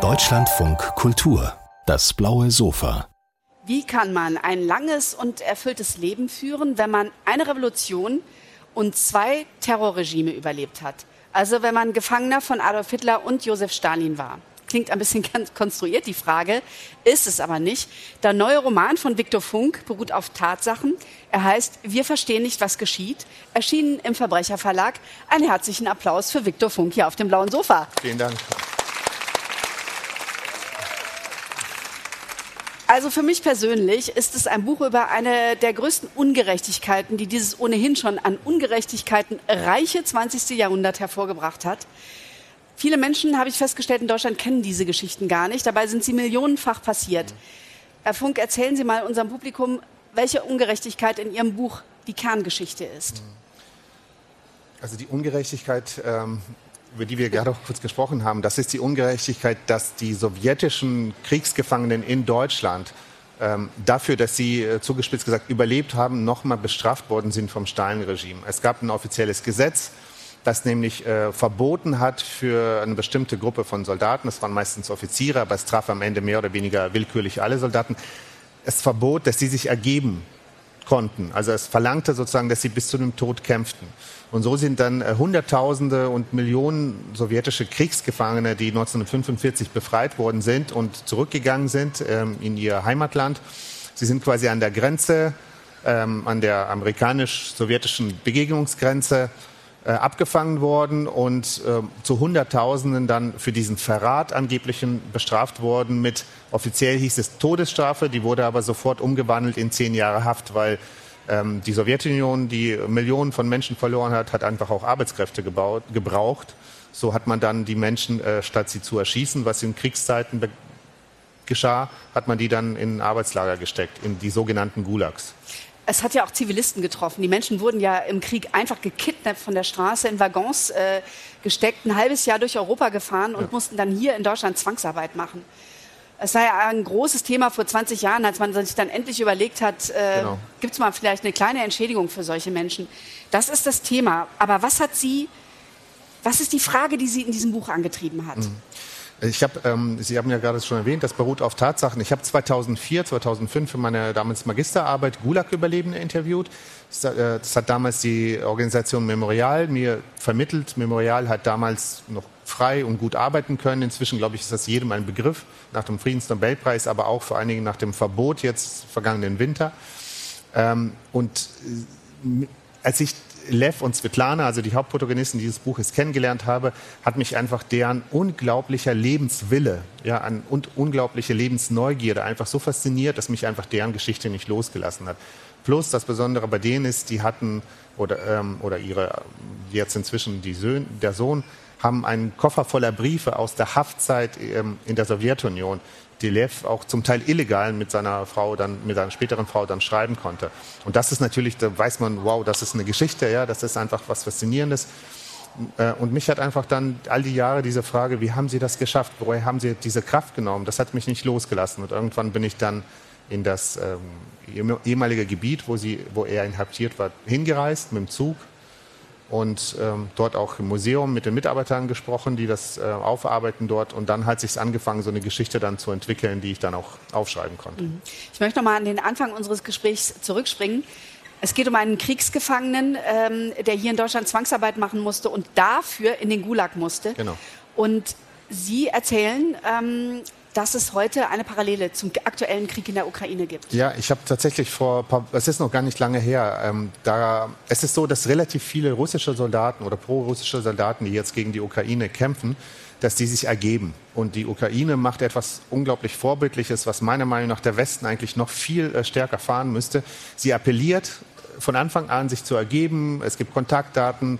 Deutschlandfunk Kultur, das blaue Sofa. Wie kann man ein langes und erfülltes Leben führen, wenn man eine Revolution und zwei Terrorregime überlebt hat? Also wenn man Gefangener von Adolf Hitler und Josef Stalin war. Klingt ein bisschen konstruiert, die Frage, ist es aber nicht. Der neue Roman von Viktor Funk beruht auf Tatsachen. Er heißt Wir verstehen nicht, was geschieht. Erschienen im Verbrecherverlag. Einen herzlichen Applaus für Viktor Funk hier auf dem blauen Sofa. Vielen Dank. Also für mich persönlich ist es ein Buch über eine der größten Ungerechtigkeiten, die dieses ohnehin schon an Ungerechtigkeiten reiche 20. Jahrhundert hervorgebracht hat. Viele Menschen, habe ich festgestellt, in Deutschland kennen diese Geschichten gar nicht. Dabei sind sie millionenfach passiert. Herr Funk, erzählen Sie mal unserem Publikum, welche Ungerechtigkeit in Ihrem Buch die Kerngeschichte ist. Also die Ungerechtigkeit ähm, über die wir gerade auch kurz gesprochen haben, das ist die Ungerechtigkeit, dass die sowjetischen Kriegsgefangenen in Deutschland ähm, dafür, dass sie äh, zugespitzt gesagt überlebt haben, nochmal bestraft worden sind vom Stalin-Regime. Es gab ein offizielles Gesetz, das nämlich äh, verboten hat für eine bestimmte Gruppe von Soldaten, das waren meistens Offiziere, aber es traf am Ende mehr oder weniger willkürlich alle Soldaten, es verbot, dass sie sich ergeben konnten. Also es verlangte sozusagen, dass sie bis zu dem Tod kämpften. Und so sind dann äh, Hunderttausende und Millionen sowjetische Kriegsgefangene, die 1945 befreit worden sind und zurückgegangen sind ähm, in ihr Heimatland. Sie sind quasi an der Grenze, ähm, an der amerikanisch-sowjetischen Begegnungsgrenze äh, abgefangen worden und äh, zu Hunderttausenden dann für diesen Verrat angeblichen bestraft worden mit, offiziell hieß es Todesstrafe, die wurde aber sofort umgewandelt in zehn Jahre Haft, weil ähm, die Sowjetunion, die Millionen von Menschen verloren hat, hat einfach auch Arbeitskräfte gebaut, gebraucht. So hat man dann die Menschen, äh, statt sie zu erschießen, was in Kriegszeiten geschah, hat man die dann in Arbeitslager gesteckt, in die sogenannten Gulags. Es hat ja auch Zivilisten getroffen. Die Menschen wurden ja im Krieg einfach gekidnappt von der Straße in Waggons äh, gesteckt, ein halbes Jahr durch Europa gefahren und ja. mussten dann hier in Deutschland Zwangsarbeit machen. Es war ja ein großes Thema vor 20 Jahren, als man sich dann endlich überlegt hat, äh, genau. gibt es mal vielleicht eine kleine Entschädigung für solche Menschen. Das ist das Thema. Aber was hat Sie, was ist die Frage, die Sie in diesem Buch angetrieben hat? Mhm. Ich habe, ähm, Sie haben ja gerade schon erwähnt, das beruht auf Tatsachen. Ich habe 2004, 2005 für meine damals Magisterarbeit Gulag-Überlebende interviewt. Das, äh, das, hat damals die Organisation Memorial mir vermittelt. Memorial hat damals noch frei und gut arbeiten können. Inzwischen, glaube ich, ist das jedem ein Begriff, nach dem Friedensnobelpreis, aber auch vor allen Dingen nach dem Verbot jetzt vergangenen Winter. Ähm, und äh, als ich Lev und Svetlana, also die Hauptprotagonisten dieses Buches, kennengelernt habe, hat mich einfach deren unglaublicher Lebenswille ja, an, und unglaubliche Lebensneugierde einfach so fasziniert, dass mich einfach deren Geschichte nicht losgelassen hat. Plus das Besondere bei denen ist, die hatten oder, ähm, oder ihre jetzt inzwischen die Söhne, der Sohn haben einen Koffer voller Briefe aus der Haftzeit ähm, in der Sowjetunion, die Lev auch zum Teil illegal mit seiner Frau dann, mit seiner späteren Frau dann schreiben konnte. Und das ist natürlich, da weiß man, wow, das ist eine Geschichte, ja, das ist einfach was Faszinierendes. Äh, und mich hat einfach dann all die Jahre diese Frage, wie haben Sie das geschafft? Woher haben Sie diese Kraft genommen? Das hat mich nicht losgelassen. Und irgendwann bin ich dann in das ähm, ehemalige Gebiet, wo, sie, wo er inhaftiert war, hingereist mit dem Zug und ähm, dort auch im Museum mit den Mitarbeitern gesprochen, die das äh, aufarbeiten dort. Und dann hat sich angefangen, so eine Geschichte dann zu entwickeln, die ich dann auch aufschreiben konnte. Mhm. Ich möchte noch mal an den Anfang unseres Gesprächs zurückspringen. Es geht um einen Kriegsgefangenen, ähm, der hier in Deutschland Zwangsarbeit machen musste und dafür in den Gulag musste. Genau. Und Sie erzählen, ähm, dass es heute eine Parallele zum aktuellen Krieg in der Ukraine gibt. Ja, ich habe tatsächlich vor, es ist noch gar nicht lange her, ähm, da, es ist so, dass relativ viele russische Soldaten oder pro-russische Soldaten, die jetzt gegen die Ukraine kämpfen, dass die sich ergeben. Und die Ukraine macht etwas unglaublich Vorbildliches, was meiner Meinung nach der Westen eigentlich noch viel äh, stärker fahren müsste. Sie appelliert von Anfang an, sich zu ergeben. Es gibt Kontaktdaten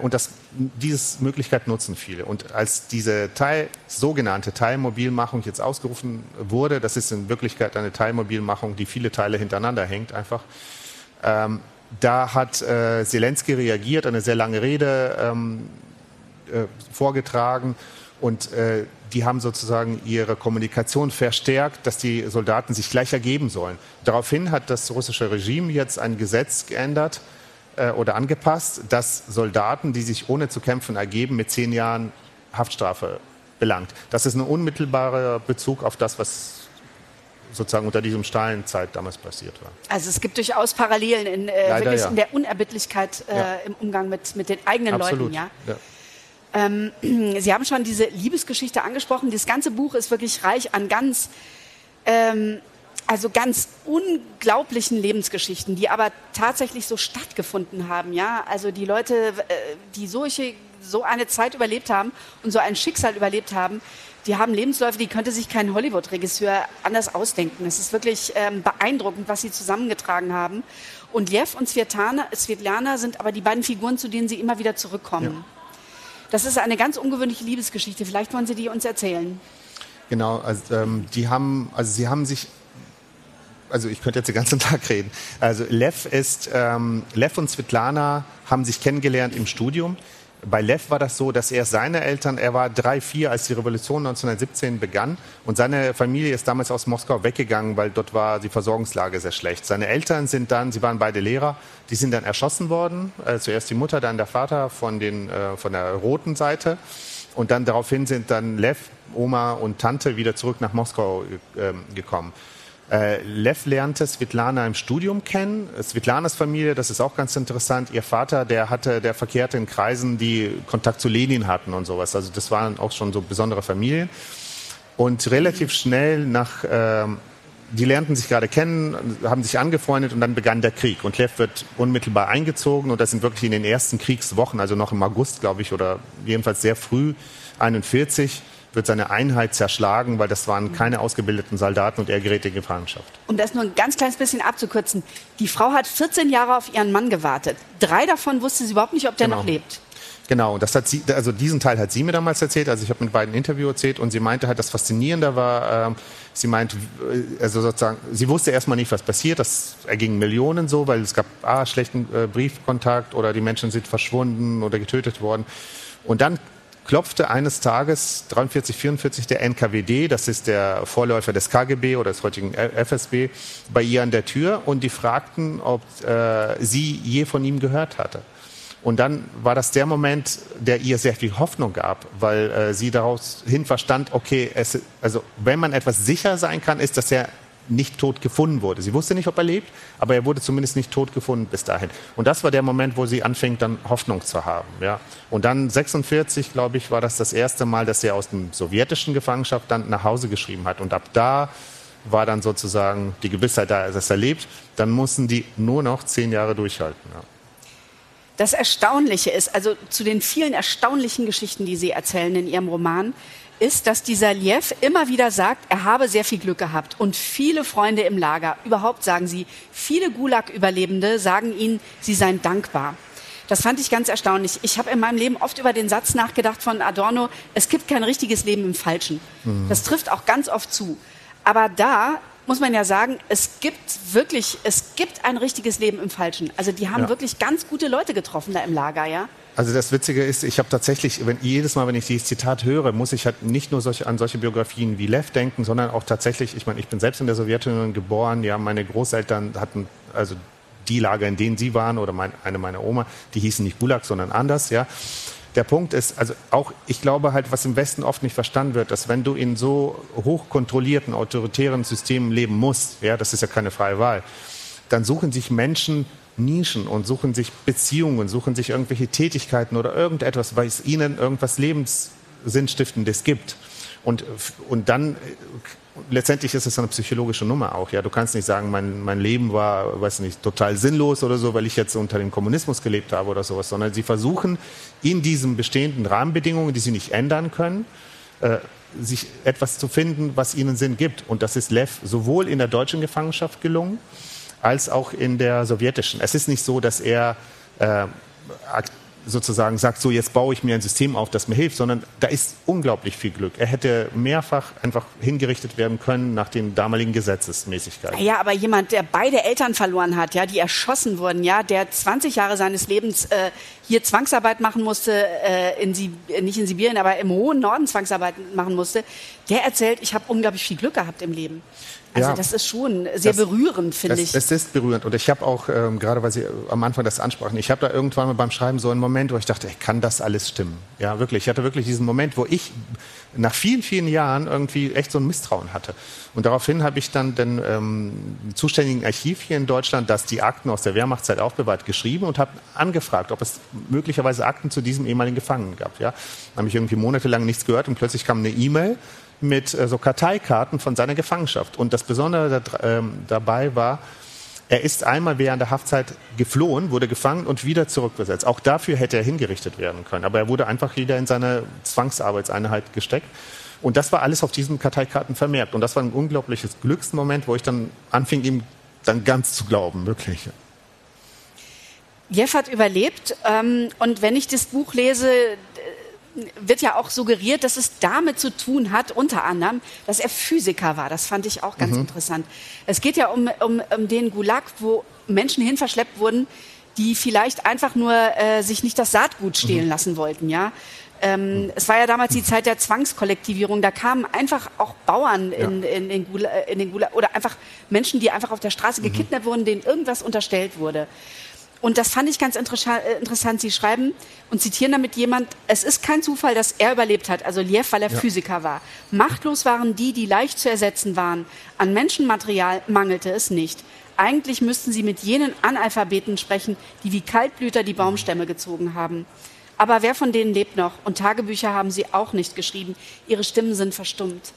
und das, diese Möglichkeit nutzen viele. Und als diese Teil, sogenannte Teilmobilmachung jetzt ausgerufen wurde, das ist in Wirklichkeit eine Teilmobilmachung, die viele Teile hintereinander hängt einfach. Ähm, da hat äh, Zelensky reagiert, eine sehr lange Rede ähm, äh, vorgetragen und äh, die haben sozusagen ihre Kommunikation verstärkt, dass die Soldaten sich gleich ergeben sollen. Daraufhin hat das russische Regime jetzt ein Gesetz geändert, äh, oder angepasst, dass Soldaten, die sich ohne zu kämpfen ergeben, mit zehn Jahren Haftstrafe belangt. Das ist ein unmittelbarer Bezug auf das, was sozusagen unter diesem Stalinzeit damals passiert war. Also es gibt durchaus Parallelen in, äh, Leider, wirklich ja. in der Unerbittlichkeit äh, Ja. im Umgang mit, mit den eigenen Absolut. Leuten. Ja? Ja. Ähm, Sie haben schon diese Liebesgeschichte angesprochen. Das ganze Buch ist wirklich reich an ganz, ähm, also ganz unglaublichen Lebensgeschichten, die aber tatsächlich so stattgefunden haben. Ja, also die Leute, äh, die solche, so eine Zeit überlebt haben und so ein Schicksal überlebt haben, die haben Lebensläufe, die könnte sich kein Hollywood-Regisseur anders ausdenken. Es ist wirklich ähm, beeindruckend, was sie zusammengetragen haben. Und Lev und Svetlana, Svetlana sind aber die beiden Figuren, zu denen sie immer wieder zurückkommen. Das ist eine ganz ungewöhnliche Liebesgeschichte. Vielleicht wollen Sie die uns erzählen. Genau, also ähm, die haben, also sie haben sich, also ich könnte jetzt den ganzen Tag reden. Also Lev ist, ähm, Lev und Svetlana haben sich kennengelernt im Studium. Bei Lev war das so, dass er seine Eltern, er war drei, vier, als die Revolution 1917 begann und seine Familie ist damals aus Moskau weggegangen, weil dort war die Versorgungslage sehr schlecht. Seine Eltern sind dann, sie waren beide Lehrer, die sind dann erschossen worden. Äh, zuerst die Mutter, dann der Vater von, den, äh, von der roten Seite. Und dann daraufhin sind dann Lev, Oma und Tante wieder zurück nach Moskau ähm, gekommen. Äh, Lev lernte Svetlana im Studium kennen. Svetlanas Familie, das ist auch ganz interessant. Ihr Vater, der hatte, der verkehrte in Kreisen, die Kontakt zu Lenin hatten und sowas. Also das waren auch schon so besondere Familien. Und relativ schnell nach, ähm, die lernten sich gerade kennen, haben sich angefreundet und dann begann der Krieg. Und Lev wird unmittelbar eingezogen und das sind wirklich in den ersten Kriegswochen, also noch im August, glaube ich, oder jedenfalls sehr früh, 41, wird seine Einheit zerschlagen, weil das waren keine ausgebildeten Soldaten und er gerät in Gefangenschaft. Um das nur ein ganz kleines bisschen abzukürzen. Die Frau hat 14 Jahre auf ihren Mann gewartet. Drei davon wusste sie überhaupt nicht, ob der Genau. noch lebt. Genau, und das hat sie, also diesen Teil hat sie mir damals erzählt. Also ich habe mit beiden Interview erzählt und sie meinte halt, das Faszinierende war, ähm, sie meinte, äh, also sozusagen, sie wusste erstmal nicht, was passiert. Das erging Millionen so, weil es gab ah, schlechten äh, Briefkontakt oder die Menschen sind verschwunden oder getötet worden. Und dann klopfte eines Tages 43, 44 der NKWD, das ist der Vorläufer des KGB oder des heutigen FSB, bei ihr an der Tür und die fragten, ob äh, sie je von ihm gehört hatte. Und dann war das der Moment, der ihr sehr viel Hoffnung gab, weil äh, sie daraus hin verstand, okay, es, also wenn man etwas sicher sein kann, ist, dass er nicht tot gefunden wurde. Sie wusste nicht, ob er lebt, aber er wurde zumindest nicht tot gefunden bis dahin. Und das war der Moment, wo sie anfing, dann Hoffnung zu haben. Ja. Und dann 46, glaube ich, war das das erste Mal, dass er aus dem sowjetischen Gefangenschaft dann nach Hause geschrieben hat. Und ab da war dann sozusagen die Gewissheit da, dass er lebt. Dann mussten die nur noch zehn Jahre durchhalten. Ja. Das Erstaunliche ist, also zu den vielen erstaunlichen Geschichten, die Sie erzählen in Ihrem Roman, ist, dass dieser Liev immer wieder sagt, er habe sehr viel Glück gehabt und viele Freunde im Lager, überhaupt sagen Sie, viele Gulag-Überlebende sagen Ihnen, sie seien dankbar. Das fand ich ganz erstaunlich. Ich habe in meinem Leben oft über den Satz nachgedacht von Adorno, es gibt kein richtiges Leben im Falschen. Das trifft auch ganz oft zu. Aber da muss man ja sagen, es gibt wirklich, es gibt ein richtiges Leben im Falschen. Also die haben Ja. wirklich ganz gute Leute getroffen da im Lager, ja. Also das Witzige ist, ich habe tatsächlich, wenn, jedes Mal, wenn ich dieses Zitat höre, muss ich halt nicht nur solche, an solche Biografien wie Lev denken, sondern auch tatsächlich, ich meine, ich bin selbst in der Sowjetunion geboren, ja, meine Großeltern hatten, also die Lager, in denen sie waren, oder mein, eine meiner Oma, die hießen nicht Gulag, sondern anders, ja. Der Punkt ist, also auch, ich glaube halt, was im Westen oft nicht verstanden wird, dass wenn du in so hochkontrollierten, autoritären Systemen leben musst, ja, das ist ja keine freie Wahl, dann suchen sich Menschen Nischen und suchen sich Beziehungen, suchen sich irgendwelche Tätigkeiten oder irgendetwas, weil es ihnen irgendwas Lebenssinnstiftendes gibt. Und, und dann, letztendlich ist es eine psychologische Nummer auch. Ja, du kannst nicht sagen, mein, mein Leben war, weiß nicht, total sinnlos oder so, weil ich jetzt unter dem Kommunismus gelebt habe oder sowas, sondern sie versuchen in diesen bestehenden Rahmenbedingungen, die sie nicht ändern können, äh, sich etwas zu finden, was ihnen Sinn gibt. Und das ist Lev sowohl in der deutschen Gefangenschaft gelungen, als auch in der sowjetischen. Es ist nicht so, dass er äh, sozusagen sagt, so jetzt baue ich mir ein System auf, das mir hilft, sondern da ist unglaublich viel Glück. Er hätte mehrfach einfach hingerichtet werden können nach den damaligen Gesetzesmäßigkeiten. Ja, aber jemand, der beide Eltern verloren hat, ja, die erschossen wurden, ja, der 20 Jahre seines Lebens äh, hier Zwangsarbeit machen musste, äh, in Sib äh, nicht in Sibirien, aber im hohen Norden Zwangsarbeit machen musste, der erzählt, ich habe unglaublich viel Glück gehabt im Leben. Also ja, das ist schon sehr das, berührend, finde ich. Es ist berührend und ich habe auch, ähm, gerade weil Sie am Anfang das ansprachen, ich habe da irgendwann mal beim Schreiben so einen Moment, wo ich dachte, ich kann das alles stimmen? Ja, wirklich. Ich hatte wirklich diesen Moment, wo ich nach vielen, vielen Jahren irgendwie echt so ein Misstrauen hatte. Und daraufhin habe ich dann den ähm, zuständigen Archiv hier in Deutschland, das die Akten aus der Wehrmachtszeit aufbewahrt, geschrieben und habe angefragt, ob es möglicherweise Akten zu diesem ehemaligen Gefangenen gab. Ja, habe ich irgendwie monatelang nichts gehört und plötzlich kam eine E-Mail mit äh, so Karteikarten von seiner Gefangenschaft. Und das Besondere da, ähm, dabei war, er ist einmal während der Haftzeit geflohen, wurde gefangen und wieder zurückbesetzt. Auch dafür hätte er hingerichtet werden können. Aber er wurde einfach wieder in seine Zwangsarbeitseinheit gesteckt. Und das war alles auf diesen Karteikarten vermerkt. Und das war ein unglaubliches Glücksmoment, wo ich dann anfing, ihm dann ganz zu glauben, wirklich. Jeff hat überlebt. Ähm, und wenn ich das Buch lese, wird ja auch suggeriert, dass es damit zu tun hat, unter anderem, dass er Physiker war. Das fand ich auch ganz mhm. interessant. Es geht ja um, um, um den Gulag, wo Menschen hin verschleppt wurden, die vielleicht einfach nur äh, sich nicht das Saatgut stehlen mhm. lassen wollten, ja. Ähm, mhm. Es war ja damals die Zeit der Zwangskollektivierung. Da kamen einfach auch Bauern ja. in, in, in, Gula, in den Gulag oder einfach Menschen, die einfach auf der Straße mhm. gekidnappt wurden, denen irgendwas unterstellt wurde. Und das fand ich ganz äh, interessant. Sie schreiben und zitieren damit jemand, es ist kein Zufall, dass er überlebt hat, also Liev, weil er ja. Physiker war. Machtlos waren die, die leicht zu ersetzen waren. An Menschenmaterial mangelte es nicht. Eigentlich müssten sie mit jenen Analphabeten sprechen, die wie Kaltblüter die Baumstämme gezogen haben. Aber wer von denen lebt noch? Und Tagebücher haben sie auch nicht geschrieben. Ihre Stimmen sind verstummt.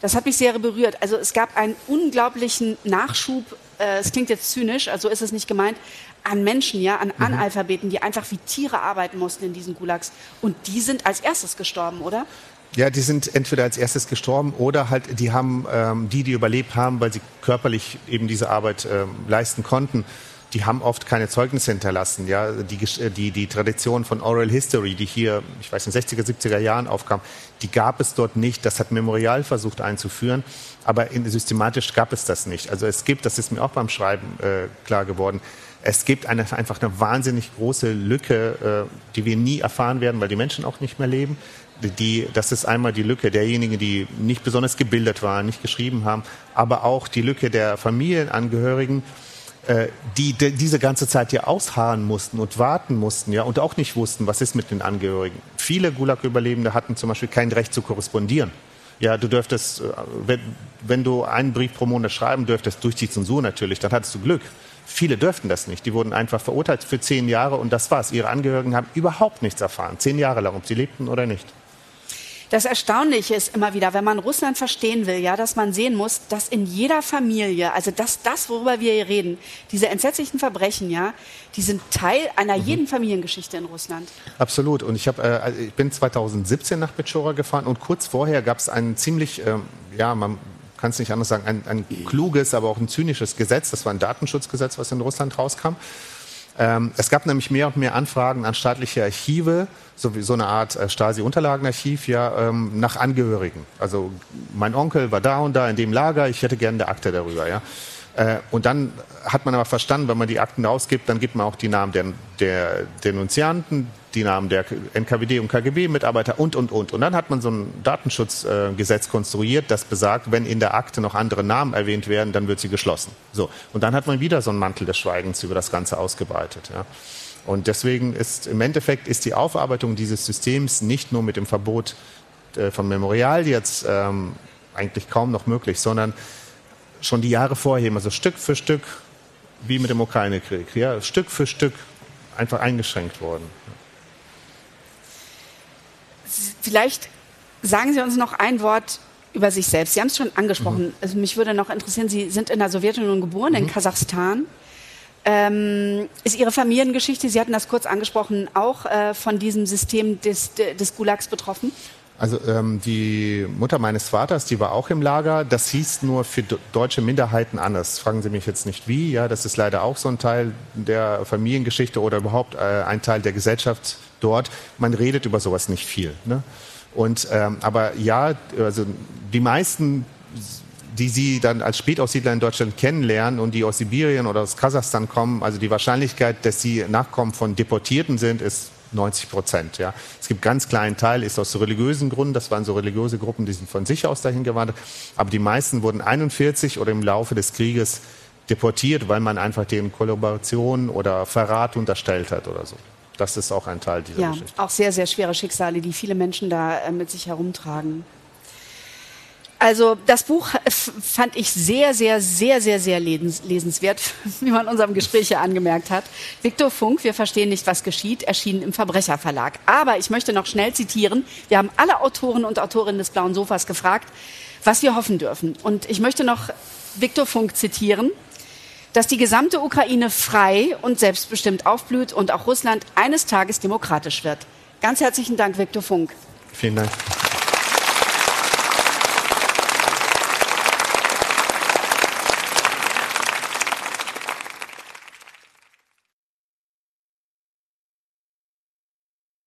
Das hat mich sehr berührt. Also es gab einen unglaublichen Nachschub. Äh, es klingt jetzt zynisch, also ist es nicht gemeint, an Menschen, ja, an mhm. Analphabeten, die einfach wie Tiere arbeiten mussten in diesen Gulags. Und die sind als erstes gestorben, oder? Ja, die sind entweder als erstes gestorben oder halt die haben ähm, die, die überlebt haben, weil sie körperlich eben diese Arbeit ähm, leisten konnten. Die haben oft keine Zeugnisse hinterlassen. Ja, die, äh, die, die Tradition von Oral History, die hier, ich weiß, in den 60er, 70er Jahren aufkam, die gab es dort nicht. Das hat Memorial versucht einzuführen, aber in, systematisch gab es das nicht. Also es gibt, das ist mir auch beim Schreiben äh, klar geworden, es gibt eine, einfach eine wahnsinnig große Lücke, äh, die wir nie erfahren werden, weil die Menschen auch nicht mehr leben. Die, das ist einmal die Lücke derjenigen, die nicht besonders gebildet waren, nicht geschrieben haben, aber auch die Lücke der Familienangehörigen, äh, die, die diese ganze Zeit hier ausharren mussten und warten mussten, ja, und auch nicht wussten, was ist mit den Angehörigen. Viele Gulag-Überlebende hatten zum Beispiel kein Recht zu korrespondieren. Ja, du dürftest, äh, wenn, wenn du einen Brief pro Monat schreiben dürftest, durch die Zensur natürlich, dann hattest du Glück. Viele dürften das nicht. Die wurden einfach verurteilt für zehn Jahre und das war's. Ihre Angehörigen haben überhaupt nichts erfahren. Zehn Jahre lang, ob sie lebten oder nicht. Das Erstaunliche ist immer wieder, wenn man Russland verstehen will, ja, dass man sehen muss, dass in jeder Familie, also dass das, worüber wir hier reden, diese entsetzlichen Verbrechen, ja, die sind Teil einer mhm. jeden Familiengeschichte in Russland. Absolut. Und ich, hab, äh, also ich bin 2017 nach Petschora gefahren und kurz vorher gab es einen ziemlich, ähm, ja, man kann es nicht anders sagen, ein, ein kluges, aber auch ein zynisches Gesetz. Das war ein Datenschutzgesetz, was in Russland rauskam. Ähm, es gab nämlich mehr und mehr Anfragen an staatliche Archive, so wie so eine Art äh, Stasi-Unterlagenarchiv, ja, ähm, nach Angehörigen. Also mein Onkel war da und da in dem Lager, ich hätte gerne eine Akte darüber, ja. Äh, und dann hat man aber verstanden, wenn man die Akten rausgibt, dann gibt man auch die Namen der, der Denunzianten, die Namen der NKWD und KGB-Mitarbeiter und, und, und. Und dann hat man so ein Datenschutzgesetz äh, konstruiert, das besagt, wenn in der Akte noch andere Namen erwähnt werden, dann wird sie geschlossen. So. Und dann hat man wieder so einen Mantel des Schweigens über das Ganze ausgebreitet. Ja. Und deswegen ist im Endeffekt ist die Aufarbeitung dieses Systems nicht nur mit dem Verbot äh, von Memorial jetzt ähm, eigentlich kaum noch möglich, sondern schon die Jahre vorher, also Stück für Stück, wie mit dem Ukraine-Krieg, ja, Stück für Stück einfach eingeschränkt worden. Vielleicht sagen Sie uns noch ein Wort über sich selbst. Sie haben es schon angesprochen. Mhm. Also mich würde noch interessieren, Sie sind in der Sowjetunion geboren, mhm. in Kasachstan. Ähm, ist Ihre Familiengeschichte, Sie hatten das kurz angesprochen, auch äh, von diesem System des, des Gulags betroffen? Also ähm, die Mutter meines Vaters, die war auch im Lager. Das hieß nur für deutsche Minderheiten anders. Fragen Sie mich jetzt nicht wie. Ja, das ist leider auch so ein Teil der Familiengeschichte oder überhaupt äh, ein Teil der Gesellschaft dort. Man redet über sowas nicht viel. Ne? Und ähm, aber ja, also die meisten die Sie dann als Spätaussiedler in Deutschland kennenlernen und die aus Sibirien oder aus Kasachstan kommen, also die Wahrscheinlichkeit, dass sie Nachkommen von Deportierten sind, ist 90 Prozent. Ja. Es gibt ganz kleinen Teil, ist aus religiösen Gründen, das waren so religiöse Gruppen, die sind von sich aus dahin gewandert, aber die meisten wurden 41 oder im Laufe des Krieges deportiert, weil man einfach denen Kollaboration oder Verrat unterstellt hat oder so. Das ist auch ein Teil dieser ja, Geschichte. Auch sehr, sehr schwere Schicksale, die viele Menschen da äh, mit sich herumtragen. Also das Buch fand ich sehr, sehr, sehr, sehr, sehr lesenswert, wie man in unserem Gespräch ja angemerkt hat. Viktor Funk, wir verstehen nicht, was geschieht, erschienen im Verbrecherverlag. Aber ich möchte noch schnell zitieren. Wir haben alle Autoren und Autorinnen des Blauen Sofas gefragt, was wir hoffen dürfen. Und ich möchte noch Viktor Funk zitieren, dass die gesamte Ukraine frei und selbstbestimmt aufblüht und auch Russland eines Tages demokratisch wird. Ganz herzlichen Dank, Viktor Funk. Vielen Dank.